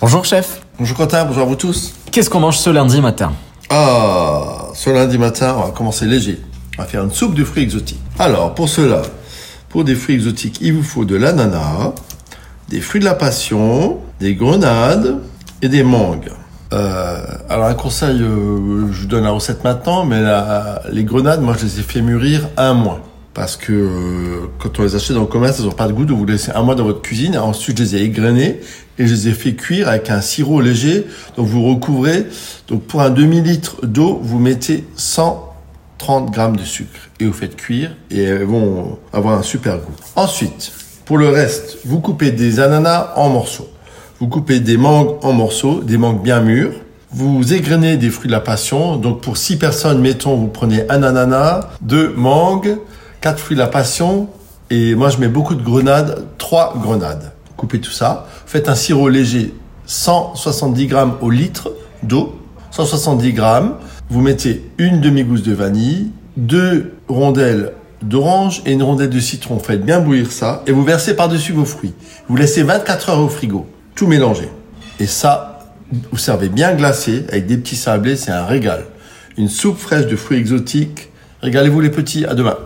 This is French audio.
Bonjour chef. Bonjour Quentin, bonjour à vous tous. Qu'est-ce qu'on mange ce lundi matin? Ah, ce lundi matin, on va commencer léger. On va faire une soupe de fruits exotiques. Alors, pour cela, pour des fruits exotiques, il vous faut de l'ananas, des fruits de la passion, des grenades et des mangues. Euh, alors un conseil, euh, je vous donne la recette maintenant, mais la- les grenades, moi je les ai fait mûrir un mois. Parce que euh, quand on les achète dans le commerce, elles n'ont pas de goût, donc vous les laissez un mois dans votre cuisine. Ensuite, je les ai égrenées et je les ai fait cuire avec un sirop léger. Donc vous recouvrez. Donc pour un demi-litre d'eau, vous mettez 130 grammes de sucre et vous faites cuire et elles vont avoir un super goût. Ensuite, pour le reste, vous coupez des ananas en morceaux. Vous coupez des mangues en morceaux, des mangues bien mûres. Vous égrenez des fruits de la passion. Donc pour 6 personnes, mettons, vous prenez un ananas, deux mangues, quatre fruits de la passion. Et moi, je mets beaucoup de grenades, trois grenades. Coupez tout ça. Faites un sirop léger, 170 grammes au litre d'eau. 170 grammes. Vous mettez une demi-gousse de vanille, deux rondelles d'orange et une rondelle de citron. Faites bien bouillir ça et vous versez par-dessus vos fruits. Vous laissez 24 heures au frigo. Tout mélanger. Et ça, vous servez bien glacé avec des petits sablés, c'est un régal. Une soupe fraîche de fruits exotiques. Régalez-vous les petits, à demain.